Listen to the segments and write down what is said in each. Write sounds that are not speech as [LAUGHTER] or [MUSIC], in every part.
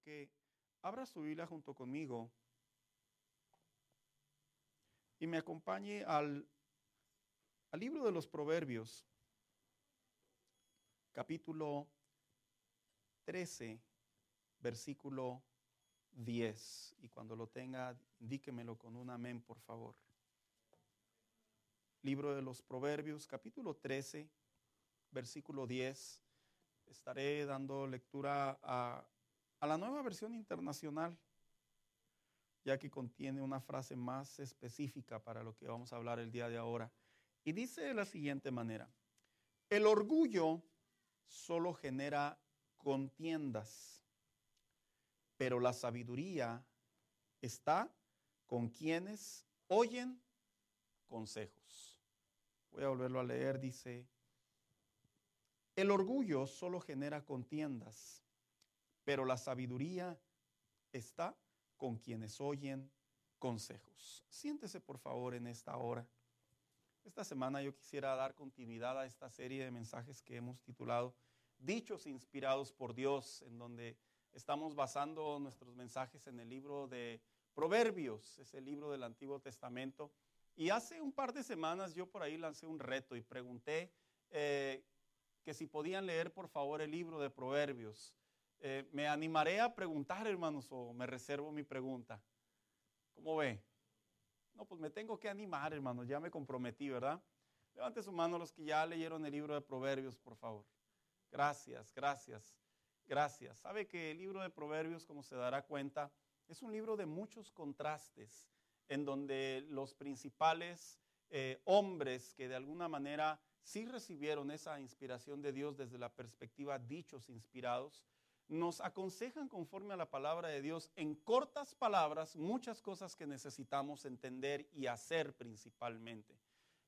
que abra su Biblia junto conmigo y me acompañe al, al libro de los Proverbios, capítulo 13, versículo 10. Y cuando lo tenga, indíquemelo con un amén, por favor. Libro de los Proverbios, capítulo 13, versículo 10. Estaré dando lectura a, a la nueva versión internacional, ya que contiene una frase más específica para lo que vamos a hablar el día de ahora. Y dice de la siguiente manera, el orgullo solo genera contiendas, pero la sabiduría está con quienes oyen consejos. Voy a volverlo a leer, dice, el orgullo solo genera contiendas, pero la sabiduría está con quienes oyen consejos. Siéntese por favor en esta hora. Esta semana yo quisiera dar continuidad a esta serie de mensajes que hemos titulado Dichos inspirados por Dios, en donde estamos basando nuestros mensajes en el libro de Proverbios, ese libro del Antiguo Testamento. Y hace un par de semanas yo por ahí lancé un reto y pregunté eh, que si podían leer por favor el libro de Proverbios. Eh, me animaré a preguntar, hermanos, o me reservo mi pregunta. ¿Cómo ve? No, pues me tengo que animar, hermanos, ya me comprometí, ¿verdad? Levante su mano los que ya leyeron el libro de Proverbios, por favor. Gracias, gracias, gracias. Sabe que el libro de Proverbios, como se dará cuenta, es un libro de muchos contrastes, en donde los principales eh, hombres que de alguna manera sí recibieron esa inspiración de Dios desde la perspectiva dichos inspirados, nos aconsejan conforme a la palabra de Dios en cortas palabras muchas cosas que necesitamos entender y hacer principalmente.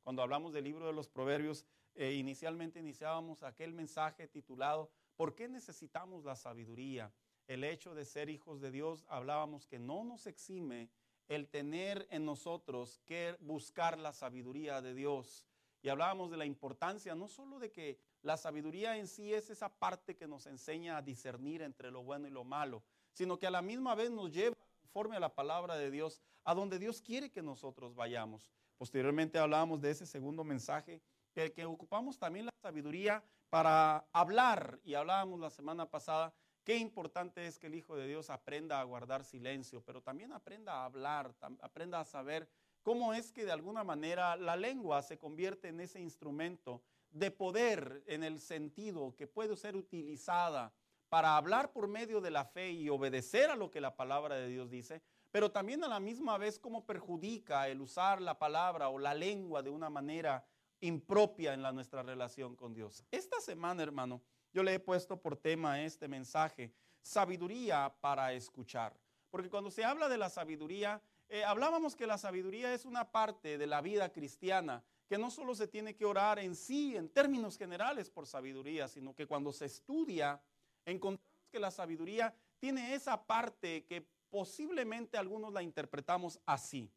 Cuando hablamos del libro de los proverbios, eh, inicialmente iniciábamos aquel mensaje titulado ¿Por qué necesitamos la sabiduría? El hecho de ser hijos de Dios, hablábamos que no nos exime el tener en nosotros que buscar la sabiduría de Dios. Y hablábamos de la importancia no solo de que la sabiduría en sí es esa parte que nos enseña a discernir entre lo bueno y lo malo, sino que a la misma vez nos lleva conforme a la palabra de Dios, a donde Dios quiere que nosotros vayamos. Posteriormente hablábamos de ese segundo mensaje, que, que ocupamos también la sabiduría para hablar, y hablábamos la semana pasada, qué importante es que el Hijo de Dios aprenda a guardar silencio, pero también aprenda a hablar, aprenda a saber cómo es que de alguna manera la lengua se convierte en ese instrumento de poder en el sentido que puede ser utilizada para hablar por medio de la fe y obedecer a lo que la palabra de Dios dice, pero también a la misma vez cómo perjudica el usar la palabra o la lengua de una manera impropia en la, nuestra relación con Dios. Esta semana, hermano, yo le he puesto por tema este mensaje, sabiduría para escuchar. Porque cuando se habla de la sabiduría, eh, hablábamos que la sabiduría es una parte de la vida cristiana que no solo se tiene que orar en sí, en términos generales, por sabiduría, sino que cuando se estudia, encontramos que la sabiduría tiene esa parte que posiblemente algunos la interpretamos así.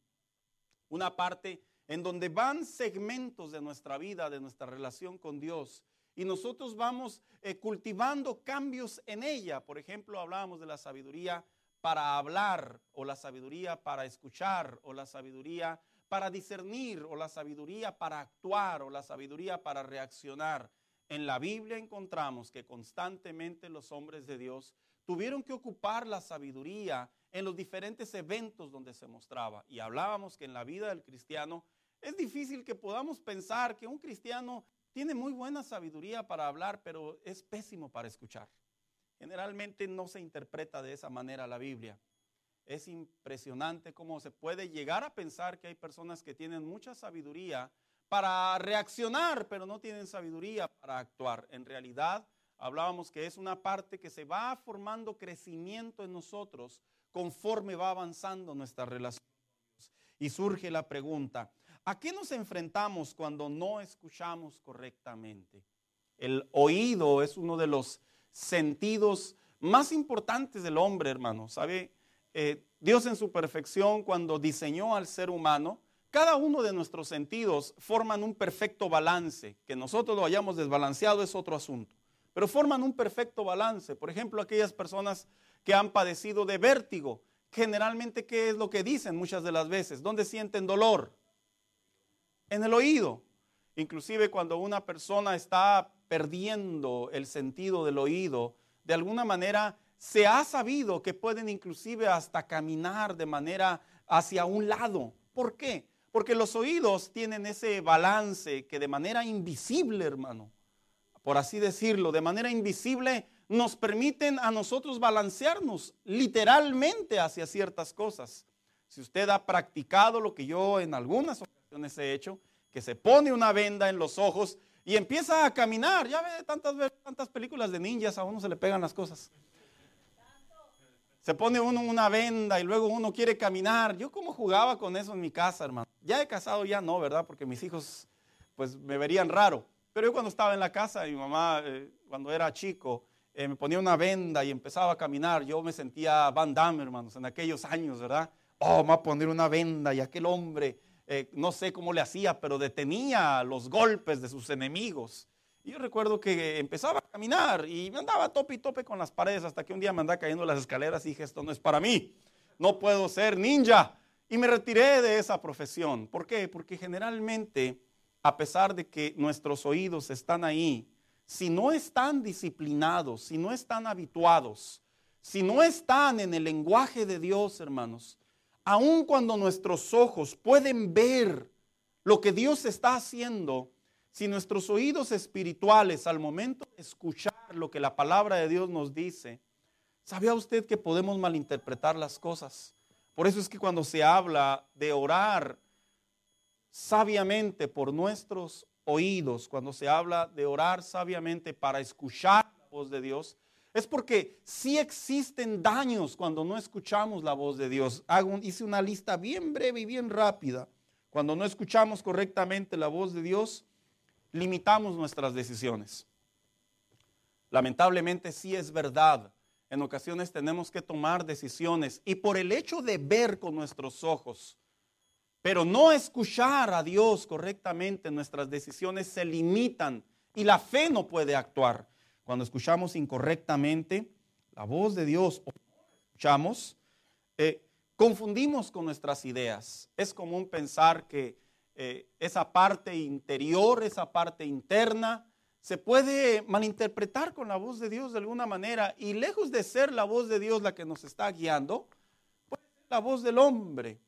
Una parte en donde van segmentos de nuestra vida, de nuestra relación con Dios, y nosotros vamos eh, cultivando cambios en ella. Por ejemplo, hablábamos de la sabiduría para hablar, o la sabiduría para escuchar, o la sabiduría para discernir o la sabiduría para actuar o la sabiduría para reaccionar. En la Biblia encontramos que constantemente los hombres de Dios tuvieron que ocupar la sabiduría en los diferentes eventos donde se mostraba. Y hablábamos que en la vida del cristiano es difícil que podamos pensar que un cristiano tiene muy buena sabiduría para hablar, pero es pésimo para escuchar. Generalmente no se interpreta de esa manera la Biblia. Es impresionante cómo se puede llegar a pensar que hay personas que tienen mucha sabiduría para reaccionar, pero no tienen sabiduría para actuar. En realidad, hablábamos que es una parte que se va formando crecimiento en nosotros conforme va avanzando nuestra relación. Y surge la pregunta, ¿a qué nos enfrentamos cuando no escuchamos correctamente? El oído es uno de los sentidos más importantes del hombre, hermano. ¿Sabe? Eh, Dios en su perfección, cuando diseñó al ser humano, cada uno de nuestros sentidos forman un perfecto balance. Que nosotros lo hayamos desbalanceado es otro asunto. Pero forman un perfecto balance. Por ejemplo, aquellas personas que han padecido de vértigo. Generalmente, ¿qué es lo que dicen muchas de las veces? ¿Dónde sienten dolor? En el oído. Inclusive cuando una persona está perdiendo el sentido del oído, de alguna manera se ha sabido que pueden inclusive hasta caminar de manera hacia un lado. ¿Por qué? Porque los oídos tienen ese balance que de manera invisible, hermano, por así decirlo, de manera invisible nos permiten a nosotros balancearnos literalmente hacia ciertas cosas. Si usted ha practicado lo que yo en algunas ocasiones he hecho, que se pone una venda en los ojos y empieza a caminar. Ya ve tantas, tantas películas de ninjas, a uno se le pegan las cosas. Se pone uno una venda y luego uno quiere caminar. Yo como jugaba con eso en mi casa, hermano. Ya he casado, ya no, ¿verdad? Porque mis hijos pues me verían raro. Pero yo cuando estaba en la casa, mi mamá, eh, cuando era chico, eh, me ponía una venda y empezaba a caminar. Yo me sentía Van Damme, hermanos, en aquellos años, ¿verdad? Oh, me va a poner una venda y aquel hombre, eh, no sé cómo le hacía, pero detenía los golpes de sus enemigos. Y yo recuerdo que empezaba a caminar y me andaba tope y tope con las paredes hasta que un día me andaba cayendo las escaleras y dije, esto no es para mí, no puedo ser ninja. Y me retiré de esa profesión. ¿Por qué? Porque generalmente, a pesar de que nuestros oídos están ahí, si no están disciplinados, si no están habituados, si no están en el lenguaje de Dios, hermanos, aun cuando nuestros ojos pueden ver lo que Dios está haciendo, si nuestros oídos espirituales al momento de escuchar lo que la palabra de Dios nos dice, ¿sabía usted que podemos malinterpretar las cosas? Por eso es que cuando se habla de orar sabiamente por nuestros oídos, cuando se habla de orar sabiamente para escuchar la voz de Dios, es porque sí existen daños cuando no escuchamos la voz de Dios. Hago, hice una lista bien breve y bien rápida. Cuando no escuchamos correctamente la voz de Dios, limitamos nuestras decisiones. Lamentablemente sí es verdad. En ocasiones tenemos que tomar decisiones y por el hecho de ver con nuestros ojos, pero no escuchar a Dios correctamente, nuestras decisiones se limitan y la fe no puede actuar. Cuando escuchamos incorrectamente la voz de Dios escuchamos, eh, confundimos con nuestras ideas. Es común pensar que eh, esa parte interior, esa parte interna, se puede malinterpretar con la voz de Dios de alguna manera y lejos de ser la voz de Dios la que nos está guiando, puede ser la voz del hombre.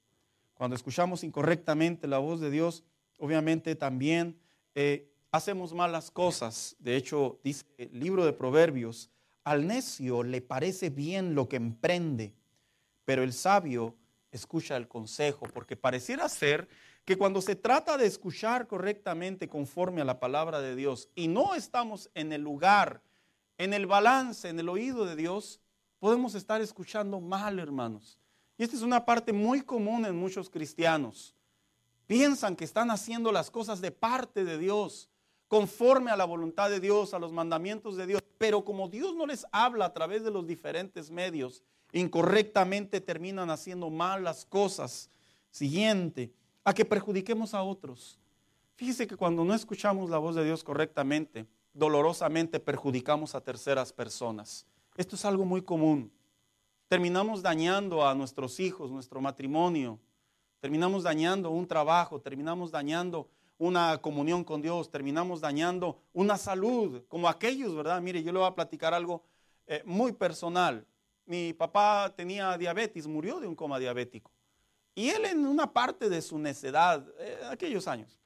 Cuando escuchamos incorrectamente la voz de Dios, obviamente también eh, hacemos malas cosas. De hecho, dice el libro de Proverbios, al necio le parece bien lo que emprende, pero el sabio escucha el consejo, porque pareciera ser que cuando se trata de escuchar correctamente conforme a la palabra de Dios y no estamos en el lugar, en el balance, en el oído de Dios, podemos estar escuchando mal, hermanos. Y esta es una parte muy común en muchos cristianos. Piensan que están haciendo las cosas de parte de Dios, conforme a la voluntad de Dios, a los mandamientos de Dios, pero como Dios no les habla a través de los diferentes medios, incorrectamente terminan haciendo mal las cosas. Siguiente, a que perjudiquemos a otros. Fíjese que cuando no escuchamos la voz de Dios correctamente, dolorosamente perjudicamos a terceras personas. Esto es algo muy común. Terminamos dañando a nuestros hijos, nuestro matrimonio, terminamos dañando un trabajo, terminamos dañando una comunión con Dios, terminamos dañando una salud, como aquellos, ¿verdad? Mire, yo le voy a platicar algo eh, muy personal. Mi papá tenía diabetes, murió de un coma diabético. Y él en una parte de su necedad, eh, aquellos años,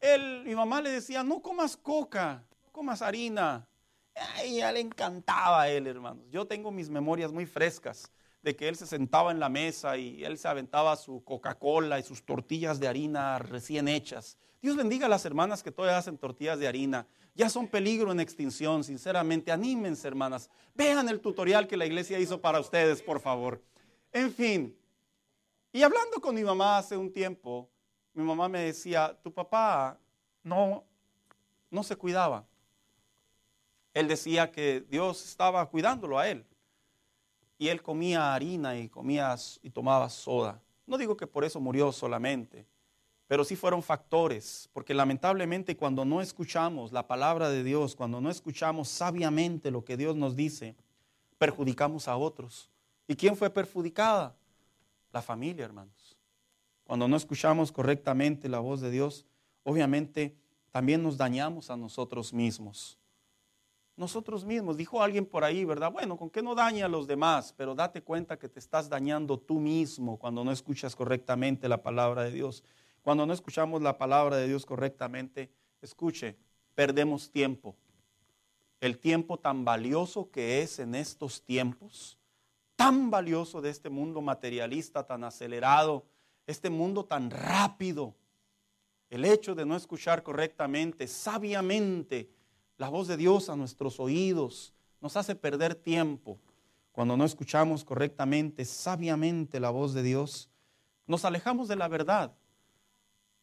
él, mi mamá le decía, no comas coca, no comas harina. Y ya le encantaba a él, hermanos. Yo tengo mis memorias muy frescas de que él se sentaba en la mesa y él se aventaba su Coca-Cola y sus tortillas de harina recién hechas. Dios bendiga a las hermanas que todavía hacen tortillas de harina. Ya son peligro en extinción, sinceramente. Anímense, hermanas. Vean el tutorial que la iglesia hizo para ustedes, por favor. En fin, y hablando con mi mamá hace un tiempo, mi mamá me decía, tu papá no, no se cuidaba. Él decía que Dios estaba cuidándolo a él. Y él comía harina y comía y tomaba soda. No digo que por eso murió solamente, pero sí fueron factores, porque lamentablemente cuando no escuchamos la palabra de Dios, cuando no escuchamos sabiamente lo que Dios nos dice, perjudicamos a otros. ¿Y quién fue perjudicada? La familia, hermanos. Cuando no escuchamos correctamente la voz de Dios, obviamente también nos dañamos a nosotros mismos. Nosotros mismos, dijo alguien por ahí, ¿verdad? Bueno, ¿con qué no daña a los demás? Pero date cuenta que te estás dañando tú mismo cuando no escuchas correctamente la palabra de Dios. Cuando no escuchamos la palabra de Dios correctamente, escuche, perdemos tiempo. El tiempo tan valioso que es en estos tiempos, tan valioso de este mundo materialista, tan acelerado, este mundo tan rápido. El hecho de no escuchar correctamente, sabiamente, la voz de Dios a nuestros oídos nos hace perder tiempo. Cuando no escuchamos correctamente, sabiamente la voz de Dios, nos alejamos de la verdad.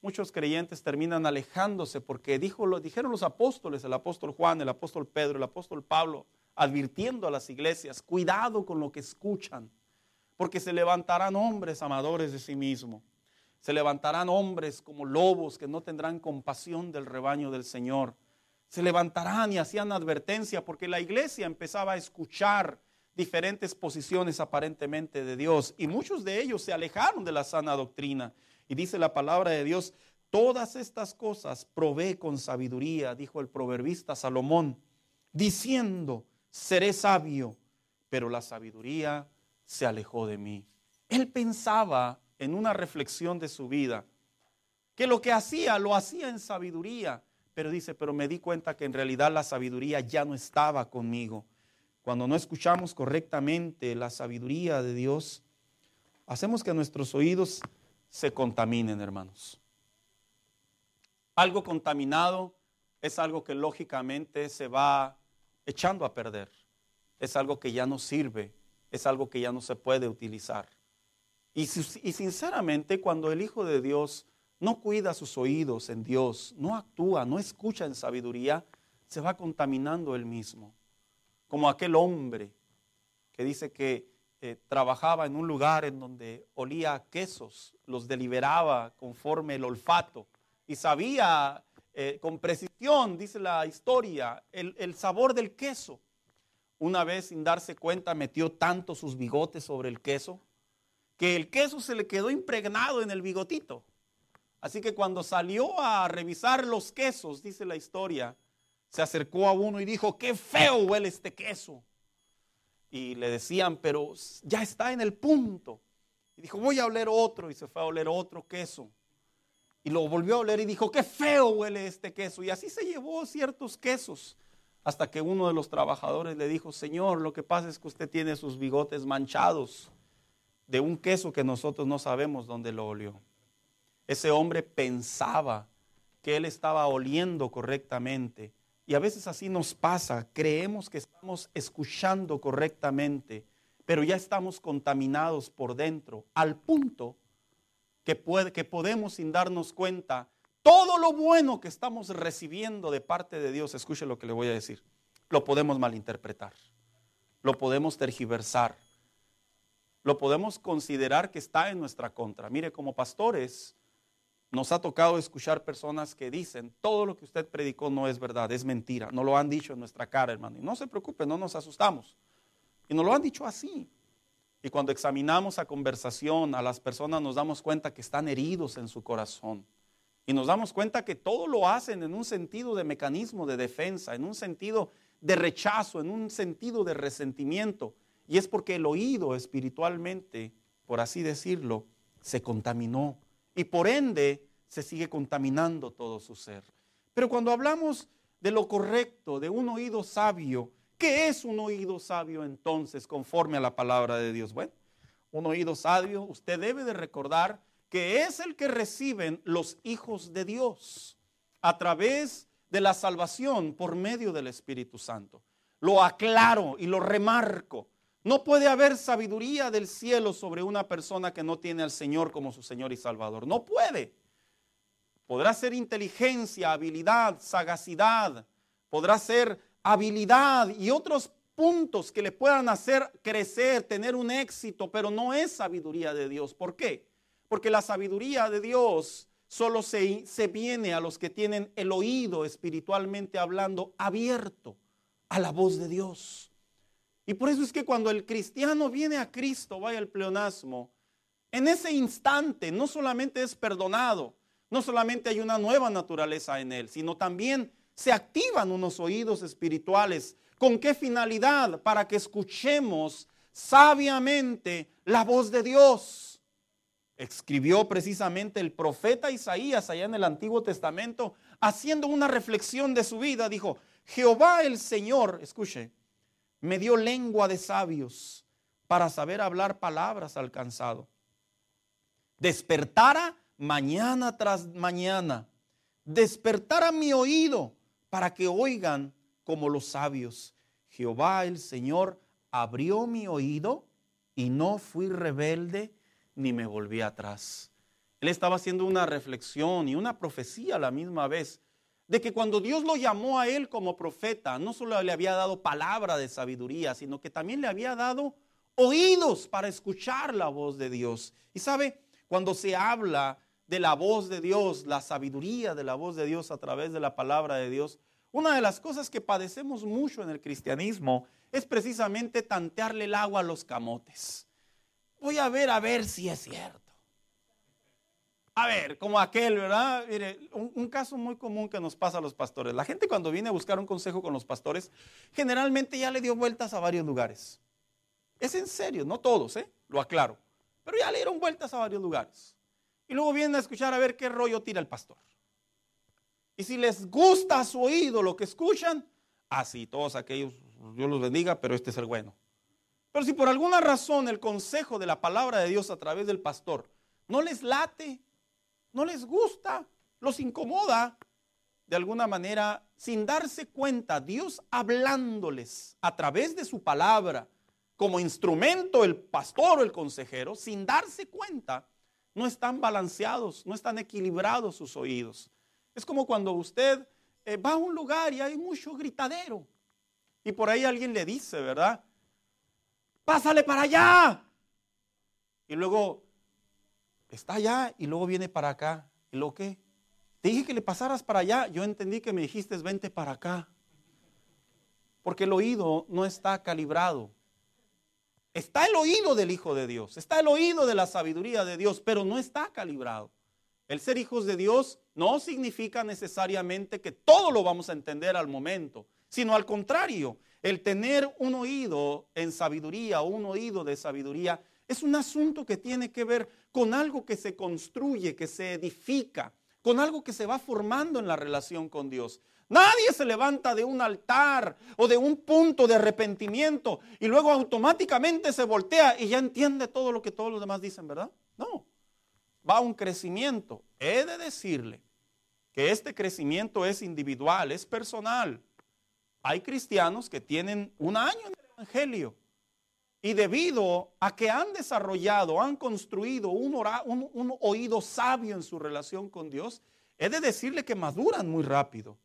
Muchos creyentes terminan alejándose porque dijo, lo, dijeron los apóstoles, el apóstol Juan, el apóstol Pedro, el apóstol Pablo, advirtiendo a las iglesias, cuidado con lo que escuchan, porque se levantarán hombres amadores de sí mismos. Se levantarán hombres como lobos que no tendrán compasión del rebaño del Señor. Se levantarán y hacían advertencia porque la iglesia empezaba a escuchar diferentes posiciones aparentemente de Dios y muchos de ellos se alejaron de la sana doctrina. Y dice la palabra de Dios, todas estas cosas provee con sabiduría, dijo el proverbista Salomón, diciendo, seré sabio, pero la sabiduría se alejó de mí. Él pensaba en una reflexión de su vida, que lo que hacía lo hacía en sabiduría, pero dice, pero me di cuenta que en realidad la sabiduría ya no estaba conmigo. Cuando no escuchamos correctamente la sabiduría de Dios, hacemos que nuestros oídos se contaminen, hermanos. Algo contaminado es algo que lógicamente se va echando a perder. Es algo que ya no sirve, es algo que ya no se puede utilizar. Y, sinceramente, cuando el Hijo de Dios no cuida sus oídos en Dios, no actúa, no escucha en sabiduría, se va contaminando él mismo. Como aquel hombre que dice que eh, trabajaba en un lugar en donde olía quesos, los deliberaba conforme el olfato y sabía eh, con precisión, dice la historia, el, el sabor del queso. Una vez sin darse cuenta metió tanto sus bigotes sobre el queso que el queso se le quedó impregnado en el bigotito. Así que cuando salió a revisar los quesos, dice la historia, se acercó a uno y dijo, qué feo huele este queso y le decían, pero ya está en el punto. Y dijo, voy a oler otro. Y se fue a oler otro queso. Y lo volvió a oler y dijo, qué feo huele este queso. Y así se llevó ciertos quesos. Hasta que uno de los trabajadores le dijo, Señor, lo que pasa es que usted tiene sus bigotes manchados de un queso que nosotros no sabemos dónde lo olió. Ese hombre pensaba que él estaba oliendo correctamente y a veces así nos pasa, creemos que estamos escuchando correctamente, pero ya estamos contaminados por dentro, al punto que, puede, que podemos sin darnos cuenta todo lo bueno que estamos recibiendo de parte de Dios, escuche lo que le voy a decir, lo podemos malinterpretar, lo podemos tergiversar, lo podemos considerar que está en nuestra contra. Mire, como pastores, nos ha tocado escuchar personas que dicen, todo lo que usted predicó no es verdad, es mentira. No lo han dicho en nuestra cara, hermano. Y no se preocupe, no nos asustamos. Y nos lo han dicho así. Y cuando examinamos a conversación a las personas nos damos cuenta que están heridos en su corazón. Y nos damos cuenta que todo lo hacen en un sentido de mecanismo de defensa, en un sentido de rechazo, en un sentido de resentimiento. Y es porque el oído espiritualmente, por así decirlo, se contaminó y por ende se sigue contaminando todo su ser. Pero cuando hablamos de lo correcto, de un oído sabio, ¿qué es un oído sabio entonces conforme a la palabra de Dios? Bueno, un oído sabio, usted debe de recordar que es el que reciben los hijos de Dios a través de la salvación por medio del Espíritu Santo. Lo aclaro y lo remarco. No puede haber sabiduría del cielo sobre una persona que no tiene al Señor como su Señor y Salvador. No puede. Podrá ser inteligencia, habilidad, sagacidad, podrá ser habilidad y otros puntos que le puedan hacer crecer, tener un éxito, pero no es sabiduría de Dios. ¿Por qué? Porque la sabiduría de Dios solo se, se viene a los que tienen el oído espiritualmente hablando abierto a la voz de Dios. Y por eso es que cuando el cristiano viene a Cristo, vaya el pleonasmo, en ese instante no solamente es perdonado, no solamente hay una nueva naturaleza en él, sino también se activan unos oídos espirituales. ¿Con qué finalidad? Para que escuchemos sabiamente la voz de Dios. Escribió precisamente el profeta Isaías allá en el Antiguo Testamento, haciendo una reflexión de su vida. Dijo, Jehová el Señor, escuche, me dio lengua de sabios para saber hablar palabras alcanzado. Despertara mañana tras mañana. Despertara mi oído para que oigan como los sabios. Jehová el Señor abrió mi oído y no fui rebelde ni me volví atrás. Él estaba haciendo una reflexión y una profecía a la misma vez de que cuando Dios lo llamó a él como profeta, no solo le había dado palabra de sabiduría, sino que también le había dado oídos para escuchar la voz de Dios. Y sabe, cuando se habla de la voz de Dios, la sabiduría de la voz de Dios a través de la palabra de Dios, una de las cosas que padecemos mucho en el cristianismo es precisamente tantearle el agua a los camotes. Voy a ver a ver si es cierto. A ver, como aquel, ¿verdad? Mire, un, caso muy común que nos pasa a los pastores. La gente cuando viene a buscar un consejo con los pastores, generalmente ya le dio vueltas a varios lugares. Es en serio, no todos, ¿eh? Lo aclaro. Pero ya le dieron vueltas a varios lugares. Y luego vienen a escuchar a ver qué rollo tira el pastor. Y si les gusta a su oído lo que escuchan, así todos aquellos, Dios los bendiga, pero este es el bueno. Pero si por alguna razón el consejo de la palabra de Dios a través del pastor no les late, no les gusta, los incomoda, de alguna manera, sin darse cuenta, Dios hablándoles a través de su palabra, como instrumento el pastor o el consejero, sin darse cuenta, no están balanceados, no están equilibrados sus oídos. Es como cuando usted eh, va a un lugar y hay mucho gritadero y por ahí alguien le dice, ¿verdad? Pásale para allá. Y luego está allá y luego viene para acá. ¿Y lo qué? Te dije que le pasaras para allá. Yo entendí que me dijiste, vente para acá. Porque el oído no está calibrado. Está el oído del Hijo de Dios, está el oído de la sabiduría de Dios, pero no está calibrado. El ser hijos de Dios no significa necesariamente que todo lo vamos a entender al momento, sino al contrario, el tener un oído en sabiduría un oído de sabiduría es un asunto que tiene que ver con algo que se construye, que se edifica, con algo que se va formando en la relación con Dios. Nadie se levanta de un altar o de un punto de arrepentimiento y luego automáticamente se voltea y ya entiende todo lo que todos los demás dicen, ¿verdad? No. Va un crecimiento. He de decirle que este crecimiento es individual, es personal. Hay cristianos que tienen un año en el Evangelio y debido a que han desarrollado, han construido un, un, oído sabio en su relación con Dios, he de decirle que maduran muy rápido.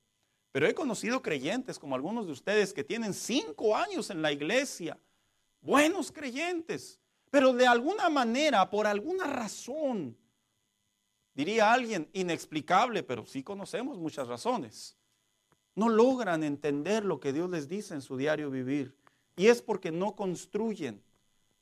Pero he conocido creyentes como algunos de ustedes que tienen cinco años en la iglesia, buenos creyentes, pero de alguna manera, por alguna razón, diría alguien inexplicable, pero sí conocemos muchas razones, no logran entender lo que Dios les dice en su diario vivir. Y es porque no construyen,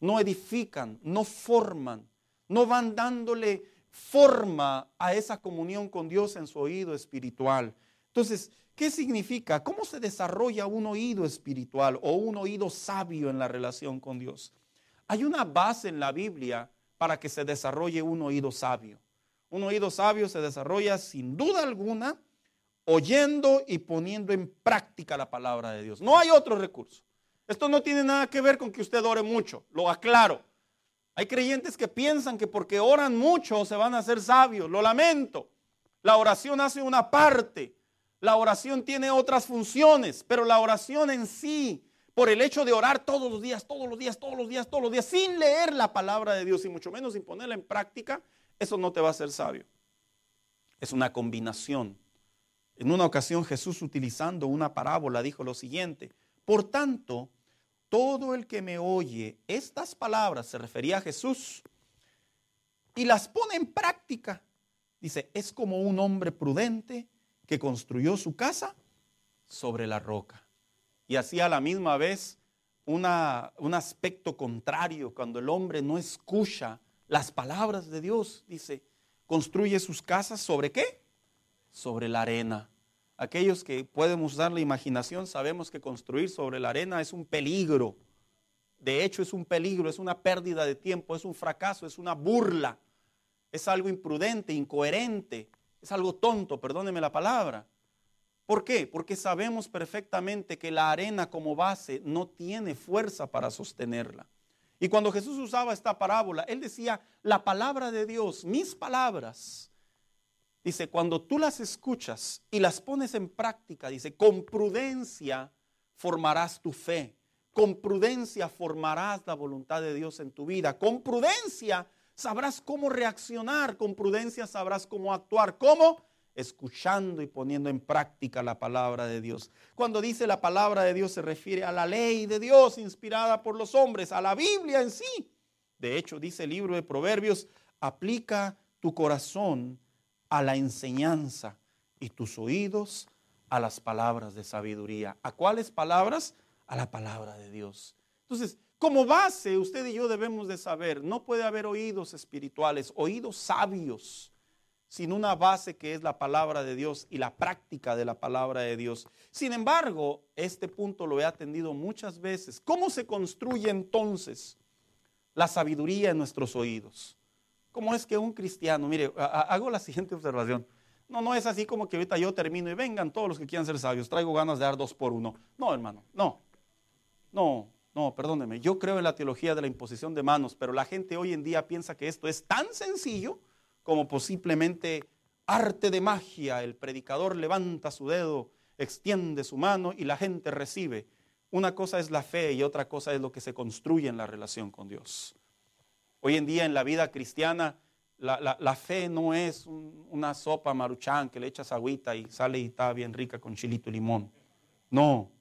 no edifican, no forman, no van dándole forma a esa comunión con Dios en su oído espiritual. Entonces, ¿qué significa? ¿Cómo se desarrolla un oído espiritual o un oído sabio en la relación con Dios? Hay una base en la Biblia para que se desarrolle un oído sabio. Un oído sabio se desarrolla sin duda alguna oyendo y poniendo en práctica la palabra de Dios. No hay otro recurso. Esto no tiene nada que ver con que usted ore mucho, lo aclaro. Hay creyentes que piensan que porque oran mucho se van a hacer sabios. Lo lamento. La oración hace una parte la oración tiene otras funciones, pero la oración en sí, por el hecho de orar todos los días, todos los días, todos los días, todos los días, sin leer la palabra de Dios y mucho menos sin ponerla en práctica, eso no te va a hacer sabio. Es una combinación. En una ocasión Jesús utilizando una parábola dijo lo siguiente, por tanto, todo el que me oye estas palabras, se refería a Jesús, y las pone en práctica, dice, es como un hombre prudente que construyó su casa sobre la roca. Y así a la misma vez una, un aspecto contrario, cuando el hombre no escucha las palabras de Dios, dice, construye sus casas sobre qué? Sobre la arena. Aquellos que pueden usar la imaginación sabemos que construir sobre la arena es un peligro. De hecho, es un peligro, es una pérdida de tiempo, es un fracaso, es una burla, es algo imprudente, incoherente, es algo tonto, perdóneme la palabra. ¿Por qué? Porque sabemos perfectamente que la arena como base no tiene fuerza para sostenerla. Y cuando Jesús usaba esta parábola, él decía, la palabra de Dios, mis palabras, dice, cuando tú las escuchas y las pones en práctica, dice, con prudencia formarás tu fe, con prudencia formarás la voluntad de Dios en tu vida, con prudencia sabrás cómo reaccionar, con prudencia sabrás cómo actuar, ¿cómo? Escuchando y poniendo en práctica la palabra de Dios. Cuando dice la palabra de Dios se refiere a la ley de Dios inspirada por los hombres, a la Biblia en sí. De hecho, dice el libro de Proverbios, aplica tu corazón a la enseñanza y tus oídos a las palabras de sabiduría. ¿A cuáles palabras? A la palabra de Dios. Entonces, como base, usted y yo debemos de saber, no puede haber oídos espirituales, oídos sabios sin una base que es la palabra de Dios y la práctica de la palabra de Dios. Sin embargo, este punto lo he atendido muchas veces. ¿Cómo se construye entonces la sabiduría en nuestros oídos? ¿Cómo es que un cristiano, mire, hago la siguiente observación. No, no es así como que ahorita yo termino y vengan todos los que quieran ser sabios, traigo ganas de dar dos por uno. No, hermano, no. No, no, perdóneme. Yo creo en la teología de la imposición de manos, pero la gente hoy en día piensa que esto es tan sencillo como posiblemente arte de magia. El predicador levanta su dedo, extiende su mano y la gente recibe. Una cosa es la fe y otra cosa es lo que se construye en la relación con Dios. Hoy en día en la vida cristiana, la, fe no es una sopa maruchán que le echas agüita y sale y está bien rica con chilito y limón. No,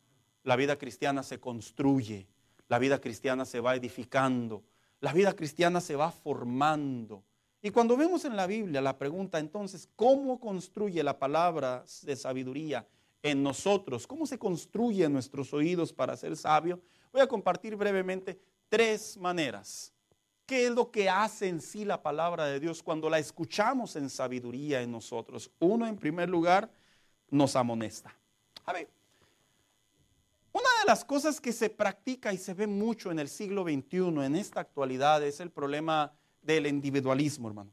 la vida cristiana se construye, la vida cristiana se va edificando, la vida cristiana se va formando. Y cuando vemos en la Biblia la pregunta entonces, ¿cómo construye la palabra de sabiduría en nosotros? ¿Cómo se construye en nuestros oídos para ser sabio? Voy a compartir brevemente tres maneras. ¿Qué es lo que hace en sí la palabra de Dios cuando la escuchamos en sabiduría en nosotros? Uno, en primer lugar, nos amonesta. A ver, una de las cosas que se practica y se ve mucho en el siglo XXI, en esta actualidad, es el problema del individualismo, hermano.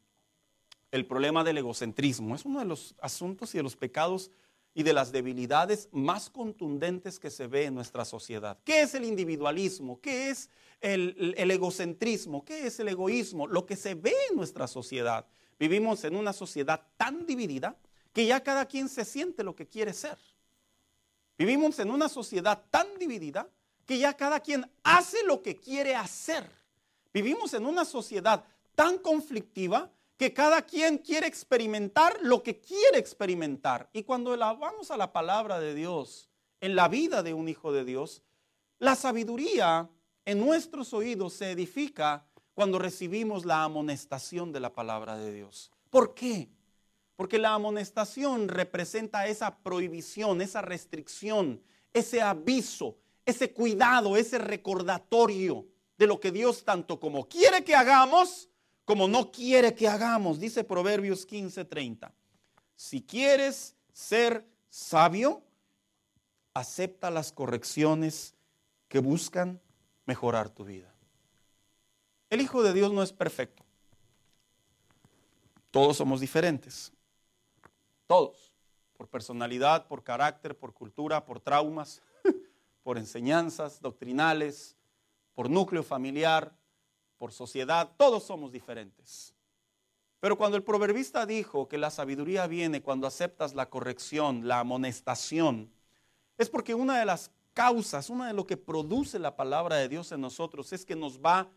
El problema del egocentrismo es uno de los asuntos y de los pecados y de las debilidades más contundentes que se ve en nuestra sociedad. ¿Qué es el individualismo? ¿Qué es el, el, egocentrismo? ¿Qué es el egoísmo? Lo que se ve en nuestra sociedad. Vivimos en una sociedad tan dividida que ya cada quien se siente lo que quiere ser. Vivimos en una sociedad tan dividida que ya cada quien hace lo que quiere hacer. Vivimos en una sociedad tan conflictiva que cada quien quiere experimentar lo que quiere experimentar. Y cuando vamos a la palabra de Dios en la vida de un hijo de Dios, la sabiduría en nuestros oídos se edifica cuando recibimos la amonestación de la palabra de Dios. ¿Por qué? Porque la amonestación representa esa prohibición, esa restricción, ese aviso, ese cuidado, ese recordatorio de lo que Dios tanto como quiere que hagamos, como no quiere que hagamos, dice Proverbios 15:30. Si quieres ser sabio, acepta las correcciones que buscan mejorar tu vida. El Hijo de Dios no es perfecto. Todos somos diferentes. Todos. Por personalidad, por carácter, por cultura, por traumas, [LAUGHS] por enseñanzas doctrinales, por núcleo familiar, por sociedad, todos somos diferentes. Pero cuando el proverbista dijo que la sabiduría viene cuando aceptas la corrección, la amonestación, es porque una de las causas, una de lo que produce la palabra de Dios en nosotros es que nos va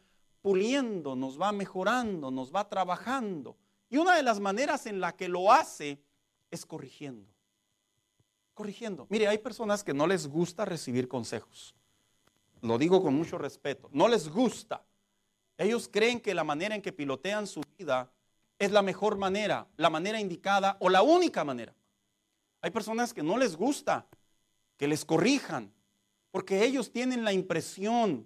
puliendo, nos va mejorando, nos va trabajando. Y una de las maneras en la que lo hace es corrigiendo. Corrigiendo. Mire, hay personas que no les gusta recibir consejos. Lo digo con mucho respeto. No les gusta. Ellos creen que la manera en que pilotean su vida es la mejor manera, la manera indicada o la única manera. Hay personas que no les gusta que les corrijan. Porque ellos tienen la impresión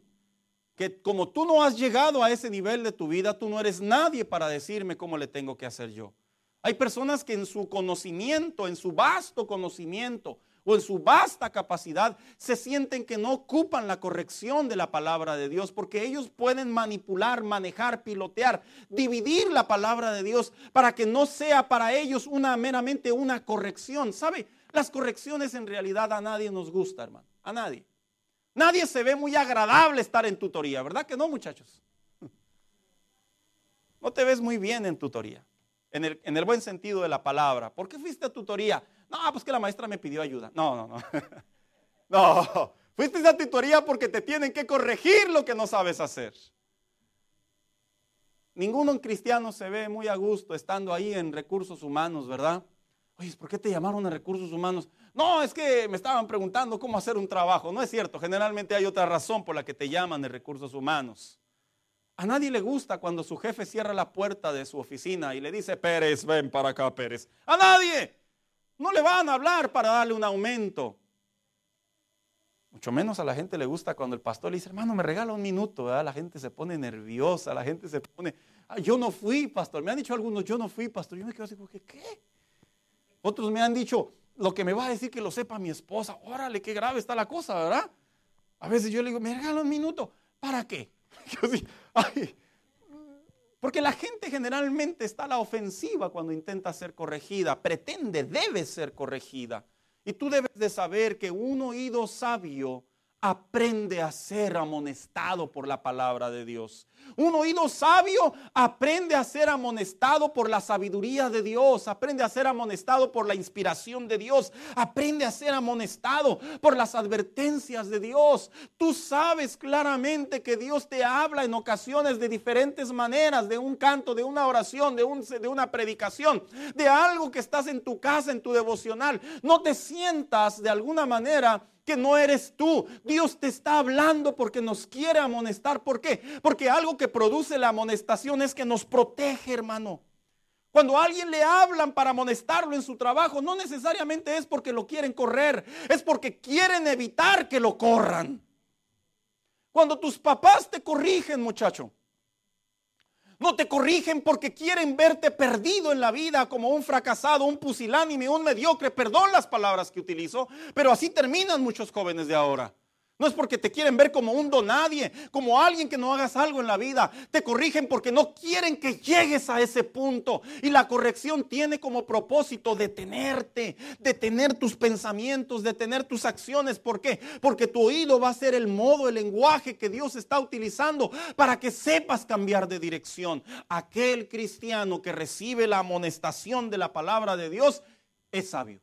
que como tú no has llegado a ese nivel de tu vida, tú no eres nadie para decirme cómo le tengo que hacer yo. Hay personas que en su conocimiento, en su vasto conocimiento o en su vasta capacidad, se sienten que no ocupan la corrección de la palabra de Dios, porque ellos pueden manipular, manejar, pilotear, dividir la palabra de Dios para que no sea para ellos una meramente una corrección. ¿Sabe? Las correcciones en realidad a nadie nos gusta, hermano, a nadie. Nadie se ve muy agradable estar en tutoría, ¿verdad que no, muchachos? [LAUGHS] No te ves muy bien en tutoría, en el, en el buen sentido de la palabra. ¿Por qué fuiste a tutoría? No, pues que la maestra me pidió ayuda. No, no, no. [LAUGHS] No, fuiste a tutoría porque te tienen que corregir lo que no sabes hacer. Ninguno cristiano se ve muy a gusto estando ahí en recursos humanos, ¿verdad? Oye, ¿por qué te llamaron a recursos humanos? No, es que me estaban preguntando cómo hacer un trabajo. No es cierto, generalmente hay otra razón por la que te llaman de recursos humanos. A nadie le gusta cuando su jefe cierra la puerta de su oficina y le dice, Pérez, ven para acá, Pérez. A nadie. No le van a hablar para darle un aumento. Mucho menos a la gente le gusta cuando el pastor le dice, hermano, me regala un minuto. La gente se pone nerviosa, la gente se pone, ah, yo no fui, pastor. Me han dicho algunos, yo no fui, pastor. Yo me quedo así, ¿qué? Otros me han dicho, lo que me va a decir que lo sepa mi esposa. Órale, qué grave está la cosa, ¿verdad? A veces yo le digo, me regala un minuto. ¿Para qué? [LAUGHS] Porque la gente generalmente está a la ofensiva cuando intenta ser corregida, pretende, debe ser corregida. Y tú debes de saber que un oído sabio aprende a ser amonestado por la palabra de Dios. Un oído sabio aprende a ser amonestado por la sabiduría de Dios, aprende a ser amonestado por la inspiración de Dios, aprende a ser amonestado por las advertencias de Dios. Tú sabes claramente que Dios te habla en ocasiones de diferentes maneras, de un canto, de una oración, de, un, de una predicación, de algo que estás en tu casa, en tu devocional. No te sientas de alguna manera que no eres tú. Dios te está hablando porque nos quiere amonestar. ¿Por qué? Porque algo que produce la amonestación es que nos protege, hermano. Cuando a alguien le hablan para amonestarlo en su trabajo, no necesariamente es porque lo quieren correr, es porque quieren evitar que lo corran. Cuando tus papás te corrigen, muchacho, no te corrigen porque quieren verte perdido en la vida como un fracasado, un pusilánime, un mediocre. Perdón las palabras que utilizo, pero así terminan muchos jóvenes de ahora. No es porque te quieren ver como un donadie, como alguien que no hagas algo en la vida. Te corrigen porque no quieren que llegues a ese punto. Y la corrección tiene como propósito detenerte, detener tus pensamientos, detener tus acciones. ¿Por qué? Porque tu oído va a ser el modo, el lenguaje que Dios está utilizando para que sepas cambiar de dirección. Aquel cristiano que recibe la amonestación de la palabra de Dios es sabio.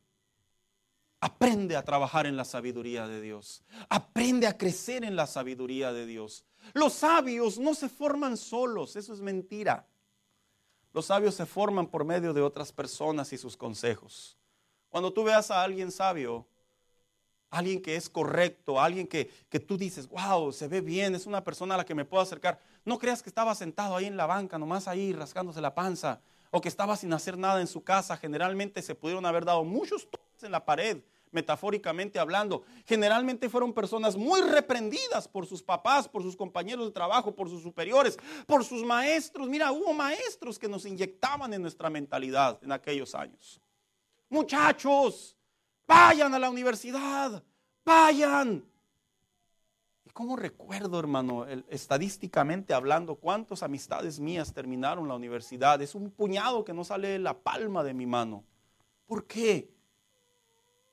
Aprende a trabajar en la sabiduría de Dios. Aprende a crecer en la sabiduría de Dios. Los sabios no se forman solos, eso es mentira. Los sabios se forman por medio de otras personas y sus consejos. Cuando tú veas a alguien sabio, alguien que es correcto, alguien que, que, tú dices, wow, se ve bien, es una persona a la que me puedo acercar, no creas que estaba sentado ahí en la banca, nomás ahí rascándose la panza, o que estaba sin hacer nada en su casa. Generalmente se pudieron haber dado muchos en la pared, metafóricamente hablando. Generalmente fueron personas muy reprendidas por sus papás, por sus compañeros de trabajo, por sus superiores, por sus maestros. Mira, hubo maestros que nos inyectaban en nuestra mentalidad en aquellos años. Muchachos, vayan a la universidad, vayan. ¿Y cómo recuerdo, hermano, estadísticamente hablando, cuántas amistades mías terminaron la universidad? Es un puñado que no sale de la palma de mi mano. ¿Por qué?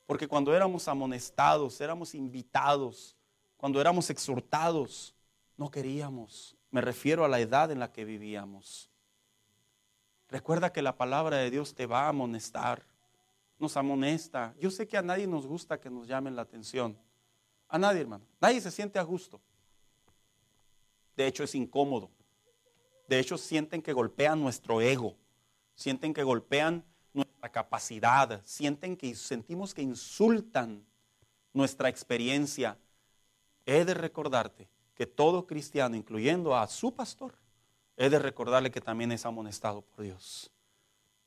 Porque cuando éramos amonestados, éramos invitados, cuando éramos exhortados, no queríamos. Me refiero a la edad en la que vivíamos. Recuerda que la palabra de Dios te va a amonestar, nos amonesta. Yo sé que a nadie nos gusta que nos llamen la atención. A nadie, hermano. Nadie se siente a gusto. De hecho, es incómodo. De hecho, sienten que golpean nuestro ego. Sienten que golpean capacidad, sienten que sentimos que insultan nuestra experiencia. He de recordarte que todo cristiano, incluyendo a su pastor, he de recordarle que también es amonestado por Dios.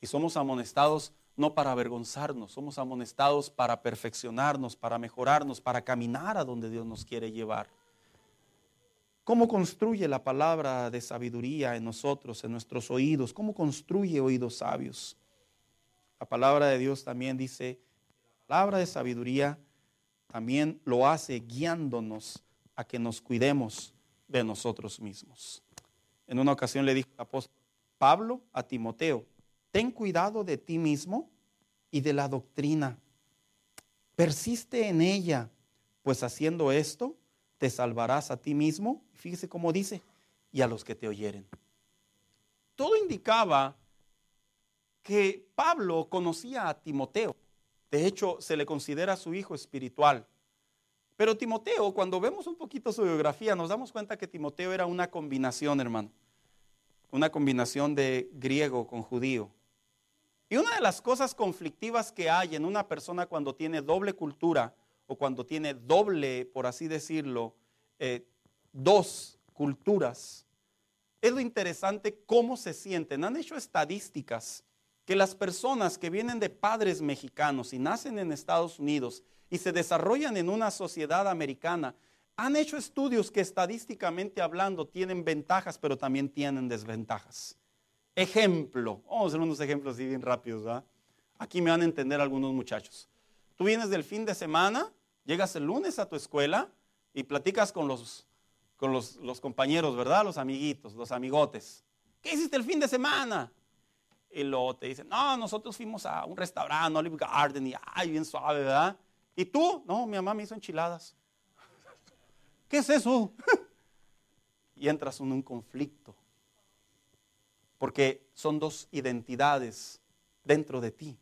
Y somos amonestados no para avergonzarnos, somos amonestados para perfeccionarnos, para mejorarnos, para caminar a donde Dios nos quiere llevar. ¿Cómo construye la palabra de sabiduría en nosotros, en nuestros oídos? ¿Cómo construye oídos sabios? La palabra de Dios también dice, la palabra de sabiduría también lo hace guiándonos a que nos cuidemos de nosotros mismos. En una ocasión le dijo el apóstol Pablo a Timoteo, ten cuidado de ti mismo y de la doctrina. Persiste en ella, pues haciendo esto te salvarás a ti mismo, fíjese cómo dice, y a los que te oyeren. Todo indicaba que Pablo conocía a Timoteo. De hecho, se le considera su hijo espiritual. Pero Timoteo, cuando vemos un poquito su biografía, nos damos cuenta que Timoteo era una combinación, hermano. Una combinación de griego con judío. Y una de las cosas conflictivas que hay en una persona cuando tiene doble cultura o cuando tiene doble, por así decirlo, eh, dos culturas, es lo interesante cómo se sienten. Han hecho estadísticas que las personas que vienen de padres mexicanos y nacen en Estados Unidos y se desarrollan en una sociedad americana, han hecho estudios que estadísticamente hablando tienen ventajas, pero también tienen desventajas. Ejemplo, vamos a hacer unos ejemplos así bien rápidos. Aquí me van a entender algunos muchachos. Tú vienes del fin de semana Llegas el lunes a tu escuela y platicas con los, con los, compañeros, ¿verdad? Los amiguitos, los amigotes. ¿Qué hiciste el fin de semana? Y luego te dicen, no, nosotros fuimos a un restaurante, Olive Garden, y ay, bien suave, ¿verdad? ¿Y tú? No, mi mamá me hizo enchiladas. [LAUGHS] ¿Qué es eso? [LAUGHS] y entras en un conflicto. Porque son dos identidades dentro de ti.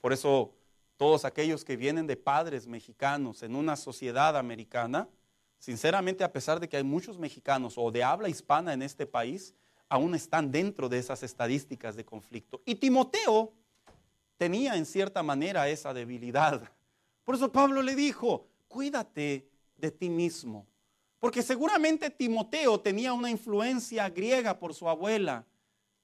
Por eso todos aquellos que vienen de padres mexicanos en una sociedad americana, sinceramente a pesar de que hay muchos mexicanos o de habla hispana en este país, aún están dentro de esas estadísticas de conflicto. Y Timoteo tenía en cierta manera esa debilidad. Por eso Pablo le dijo, cuídate de ti mismo. Porque seguramente Timoteo tenía una influencia griega por su abuela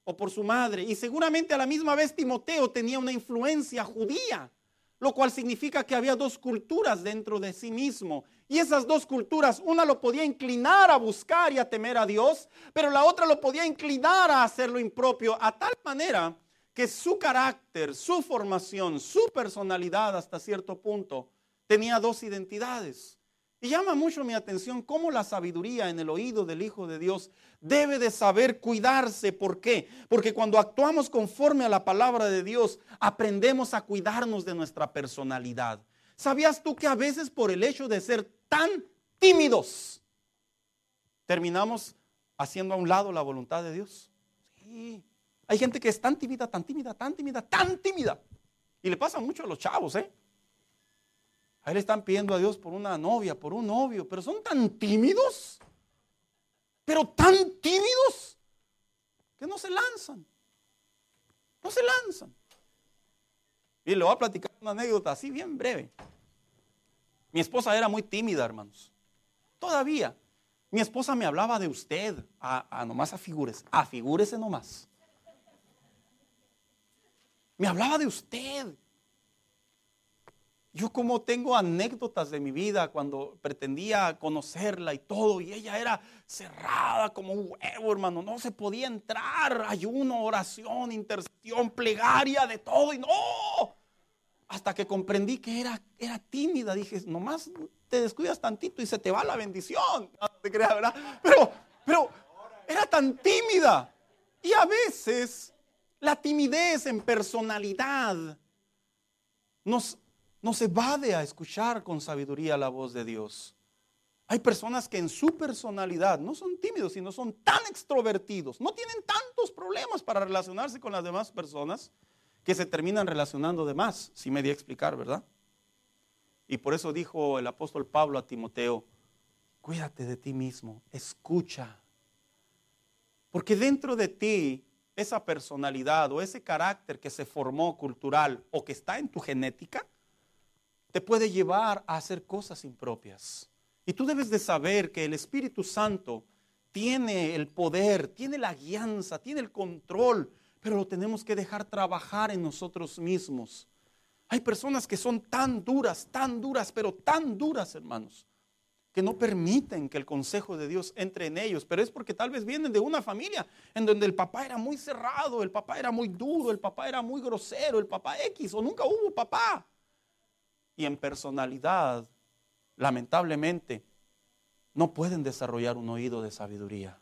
o por su madre. Y seguramente a la misma vez Timoteo tenía una influencia judía lo cual significa que había dos culturas dentro de sí mismo. Y esas dos culturas, una lo podía inclinar a buscar y a temer a Dios, pero la otra lo podía inclinar a hacer lo impropio, a tal manera que su carácter, su formación, su personalidad hasta cierto punto tenía dos identidades. Y llama mucho mi atención cómo la sabiduría en el oído del Hijo de Dios debe de saber cuidarse. ¿Por qué? Porque cuando actuamos conforme a la palabra de Dios, aprendemos a cuidarnos de nuestra personalidad. ¿Sabías tú que a veces por el hecho de ser tan tímidos, terminamos haciendo a un lado la voluntad de Dios? Sí. Hay gente que es tan tímida, tan tímida, tan tímida, tan tímida. Y le pasa mucho a los chavos, ¿eh? Ahí le están pidiendo a Dios por una novia, por un novio, pero son tan tímidos, pero tan tímidos, que no se lanzan. No se lanzan. Y le voy a platicar una anécdota así bien breve. Mi esposa era muy tímida, hermanos. Todavía. Mi esposa me hablaba de usted, a, a nomás afigúrese, afigúrese nomás. Me hablaba de usted. Yo como tengo anécdotas de mi vida cuando pretendía conocerla y todo, y ella era cerrada como un huevo, hermano, no se podía entrar, ayuno, oración, intercesión, plegaria, de todo, y no, hasta que comprendí que era, era tímida, dije, nomás te descuidas tantito y se te va la bendición, no te creas, ¿verdad? Pero, pero era tan tímida, y a veces la timidez en personalidad nos nos evade a escuchar con sabiduría la voz de Dios. Hay personas que en su personalidad no son tímidos, sino son tan extrovertidos, no tienen tantos problemas para relacionarse con las demás personas que se terminan relacionando de más, si me di a explicar, ¿verdad? Y por eso dijo el apóstol Pablo a Timoteo, cuídate de ti mismo, escucha. Porque dentro de ti, esa personalidad o ese carácter que se formó cultural o que está en tu genética, te puede llevar a hacer cosas impropias. Y tú debes de saber que el Espíritu Santo tiene el poder, tiene la guianza, tiene el control pero lo tenemos que dejar trabajar en nosotros mismos. Hay personas que son tan duras, tan duras, pero tan duras, hermanos, que no permiten que el consejo de Dios entre en ellos, pero es porque tal vez vienen de una familia en donde el papá era muy cerrado, el papá era muy duro, el papá era muy grosero, el papá X, o nunca hubo papá. Y en personalidad, lamentablemente, no pueden desarrollar un oído de sabiduría.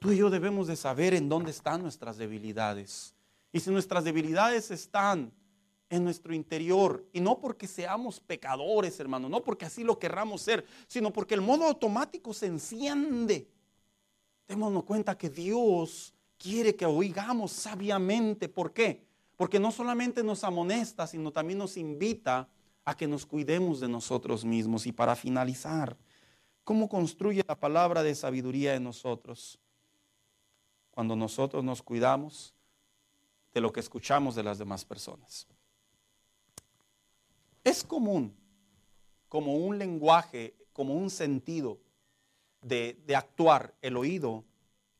Tú y yo debemos de saber en dónde están nuestras debilidades. Y si nuestras debilidades están en nuestro interior. Y no porque seamos pecadores, hermano, no porque así lo querramos ser, sino porque el modo automático se enciende. Démonos cuenta que Dios quiere que oigamos sabiamente. ¿Por qué? Porque no solamente nos amonesta, sino también nos invita a que nos cuidemos de nosotros mismos. Y para finalizar, ¿cómo construye la palabra de sabiduría en nosotros? Cuando nosotros nos cuidamos de lo que escuchamos de las demás personas. Es común, como un lenguaje, como un sentido de, actuar, el oído,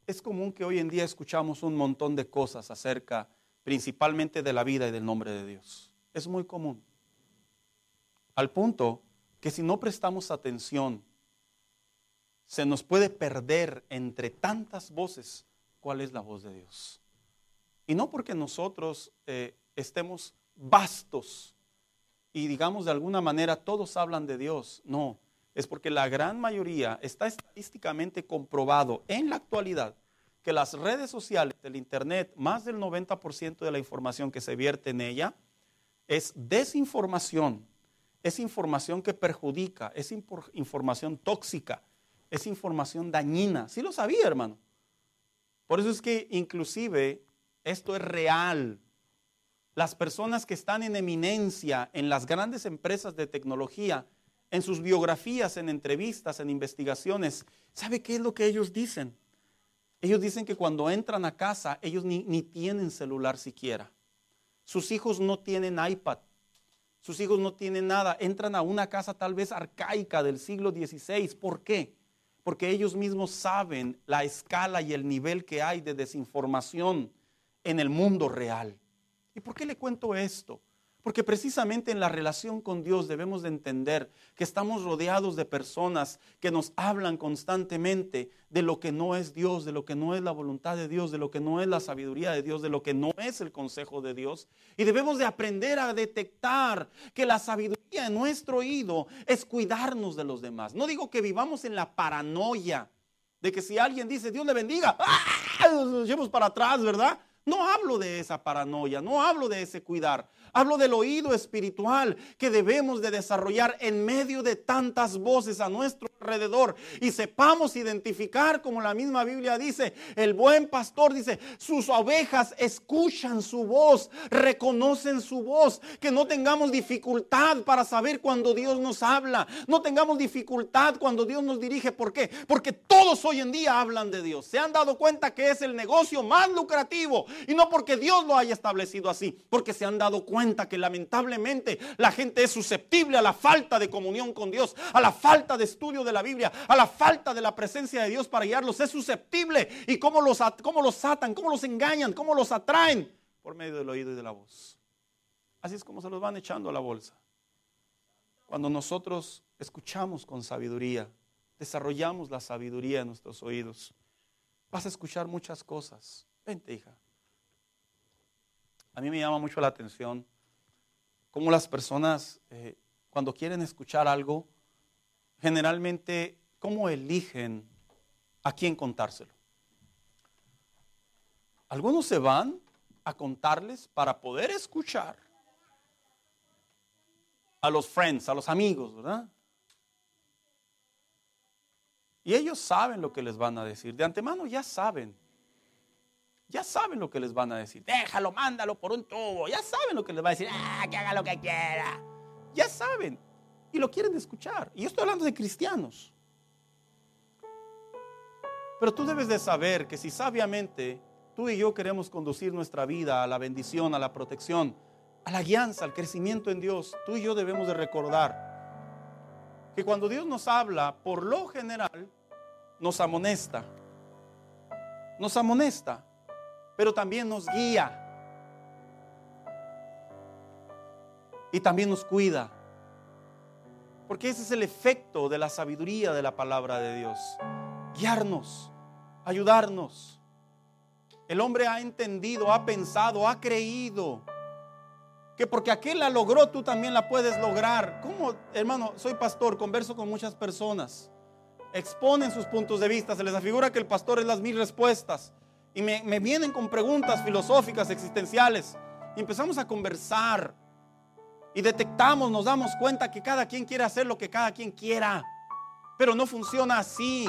es común que hoy en día escuchamos un montón de cosas acerca principalmente de la vida y del nombre de Dios. Es muy común. Al punto que si no prestamos atención, se nos puede perder entre tantas voces cuál es la voz de Dios. Y no porque nosotros eh, estemos vastos y digamos de alguna manera todos hablan de Dios. No, es porque la gran mayoría está estadísticamente comprobado en la actualidad que las redes sociales, el Internet, más del 90% de la información que se vierte en ella es desinformación, es información que perjudica, es información tóxica, es información dañina. Sí lo sabía, hermano. Por eso es que inclusive esto es real las personas que están en eminencia en las grandes empresas de tecnología, en sus biografías, en entrevistas, en investigaciones, ¿sabe qué es lo que ellos dicen? Ellos dicen que cuando entran a casa, ellos ni, tienen celular siquiera. Sus hijos no tienen iPad. Sus hijos no tienen nada. Entran a una casa tal vez arcaica del siglo XVI. ¿Por qué? Porque ellos mismos saben la escala y el nivel que hay de desinformación en el mundo real. ¿Y por qué le cuento esto? Porque precisamente en la relación con Dios debemos de entender que estamos rodeados de personas que nos hablan constantemente de lo que no es Dios, de lo que no es la voluntad de Dios, de lo que no es la sabiduría de Dios, de lo que no es el consejo de Dios. Y debemos de aprender a detectar que la sabiduría en nuestro oído es cuidarnos de los demás. No digo que vivamos en la paranoia de que si alguien dice Dios le bendiga, ¡ah! nos llevamos para atrás, ¿verdad? No hablo de esa paranoia, no hablo de ese cuidar. Hablo del oído espiritual que debemos de desarrollar en medio de tantas voces a nuestro alrededor y sepamos identificar, como la misma Biblia dice, el buen pastor dice, sus ovejas escuchan su voz, reconocen su voz, que no tengamos dificultad para saber cuando Dios nos habla, no tengamos dificultad cuando Dios nos dirige. ¿Por qué? Porque todos hoy en día hablan de Dios. Se han dado cuenta que es el negocio más lucrativo y no porque Dios lo haya establecido así, porque se han dado cuenta que lamentablemente la gente es susceptible a la falta de comunión con Dios, a la falta de estudio de la Biblia, a la falta de la presencia de Dios para guiarlos. Es susceptible. ¿Y cómo los, cómo los atan? ¿Cómo los engañan? ¿Cómo los atraen? Por medio del oído y de la voz. Así es como se los van echando a la bolsa. Cuando nosotros escuchamos con sabiduría, desarrollamos la sabiduría en nuestros oídos, vas a escuchar muchas cosas. Vente, hija. A mí me llama mucho la atención cómo las personas, eh, cuando quieren escuchar algo, generalmente, cómo eligen a quién contárselo. Algunos se van a contarles para poder escuchar a los friends, a los amigos, ¿verdad? Y ellos saben lo que les van a decir. De antemano ya saben ya saben lo que les van a decir. Déjalo, mándalo por un tubo. Ya saben lo que les va a decir. Ah, que haga lo que quiera. Ya saben. Y lo quieren escuchar. Y yo estoy hablando de cristianos. Pero tú debes de saber que si sabiamente tú y yo queremos conducir nuestra vida a la bendición, a la protección, a la guianza, al crecimiento en Dios, tú y yo debemos de recordar que cuando Dios nos habla, por lo general, nos amonesta. Nos amonesta pero también nos guía. Y también nos cuida. Porque ese es el efecto de la sabiduría de la palabra de Dios. Guiarnos, ayudarnos. El hombre ha entendido, ha pensado, ha creído que porque aquel la logró, tú también la puedes lograr. ¿Cómo, hermano? Soy pastor, converso con muchas personas. Exponen sus puntos de vista, se les afigura que el pastor es las mil respuestas. Y me, vienen con preguntas filosóficas, existenciales. Y empezamos a conversar. Y detectamos, nos damos cuenta que cada quien quiere hacer lo que cada quien quiera. Pero no funciona así.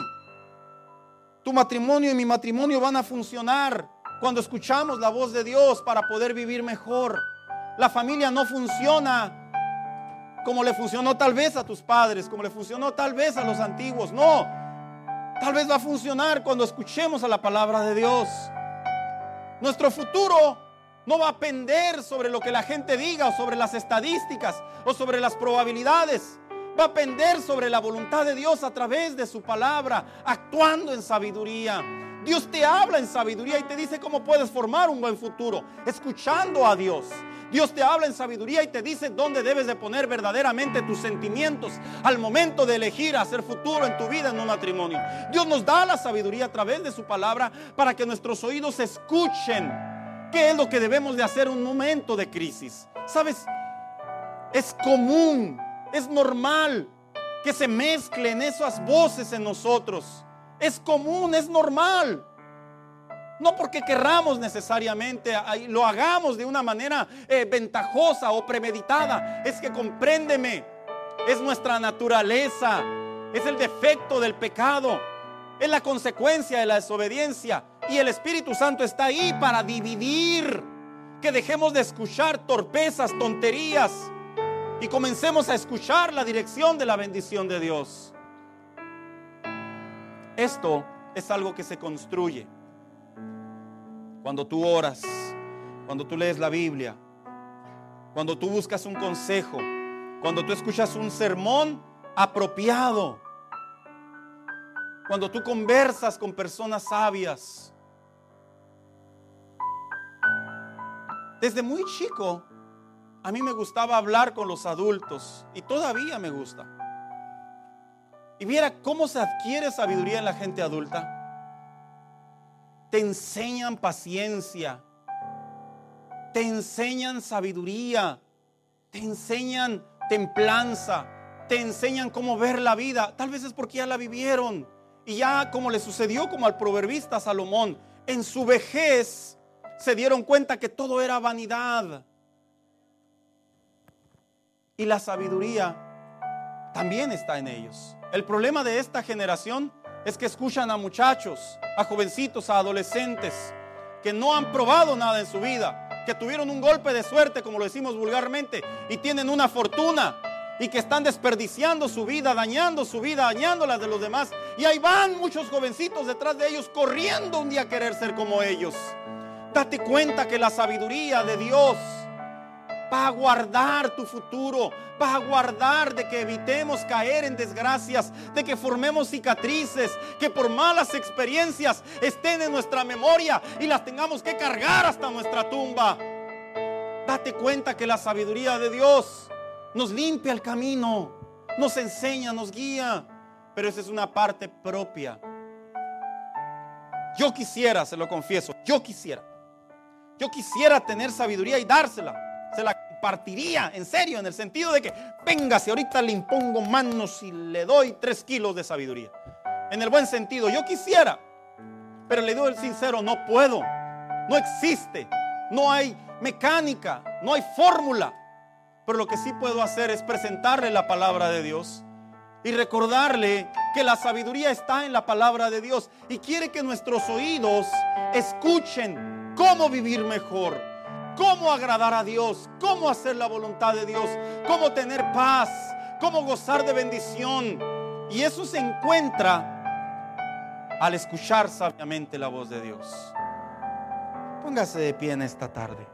Tu matrimonio y mi matrimonio van a funcionar cuando escuchamos la voz de Dios para poder vivir mejor. La familia no funciona como le funcionó tal vez a tus padres, como le funcionó tal vez a los antiguos. No, tal vez va a funcionar cuando escuchemos a la palabra de Dios. Nuestro futuro no va a pender sobre lo que la gente diga o sobre las estadísticas o sobre las probabilidades va a pender sobre la voluntad de Dios a través de su palabra, actuando en sabiduría. Dios te habla en sabiduría y te dice cómo puedes formar un buen futuro, escuchando a Dios. Dios te habla en sabiduría y te dice dónde debes de poner verdaderamente tus sentimientos al momento de elegir hacer futuro en tu vida en un matrimonio. Dios nos da la sabiduría a través de su palabra para que nuestros oídos escuchen qué es lo que debemos de hacer en un momento de crisis. ¿Sabes? Es común es normal que se mezclen esas voces en nosotros. Es común, es normal. No porque querramos necesariamente, lo hagamos de una manera eh, ventajosa o premeditada. Es que compréndeme, es nuestra naturaleza, es el defecto del pecado, es la consecuencia de la desobediencia. Y el Espíritu Santo está ahí para dividir. Que dejemos de escuchar torpezas, tonterías y comencemos a escuchar la dirección de la bendición de Dios. Esto es algo que se construye cuando tú oras, cuando tú lees la Biblia, cuando tú buscas un consejo, cuando tú escuchas un sermón apropiado, cuando tú conversas con personas sabias. Desde muy chico a mí me gustaba hablar con los adultos y todavía me gusta. Y viera cómo se adquiere sabiduría en la gente adulta. Te enseñan paciencia, te enseñan sabiduría, te enseñan templanza, te enseñan cómo ver la vida. Tal vez es porque ya la vivieron. Y ya como le sucedió como al proverbista Salomón, en su vejez se dieron cuenta que todo era vanidad y la sabiduría también está en ellos. El problema de esta generación es que escuchan a muchachos, a jovencitos, a adolescentes que no han probado nada en su vida, que tuvieron un golpe de suerte, como lo decimos vulgarmente, y tienen una fortuna y que están desperdiciando su vida, dañando su vida, dañando la de los demás. Y ahí van muchos jovencitos detrás de ellos corriendo un día a querer ser como ellos. Date cuenta que la sabiduría de Dios va a guardar tu futuro, va a guardar de que evitemos caer en desgracias, de que formemos cicatrices, que por malas experiencias estén en nuestra memoria y las tengamos que cargar hasta nuestra tumba. Date cuenta que la sabiduría de Dios nos limpia el camino, nos enseña, nos guía, pero esa es una parte propia. Yo quisiera, se lo confieso, yo quisiera. Yo quisiera tener sabiduría y dársela se la partiría, en serio, en el sentido de que, venga, ahorita le impongo manos y le doy tres kilos de sabiduría. En el buen sentido, yo quisiera, pero le digo el sincero, no puedo, no existe, no hay mecánica, no hay fórmula. Pero lo que sí puedo hacer es presentarle la palabra de Dios y recordarle que la sabiduría está en la palabra de Dios y quiere que nuestros oídos escuchen cómo vivir mejor cómo agradar a Dios, cómo hacer la voluntad de Dios, cómo tener paz, cómo gozar de bendición. Y eso se encuentra al escuchar sabiamente la voz de Dios. Póngase de pie en esta tarde.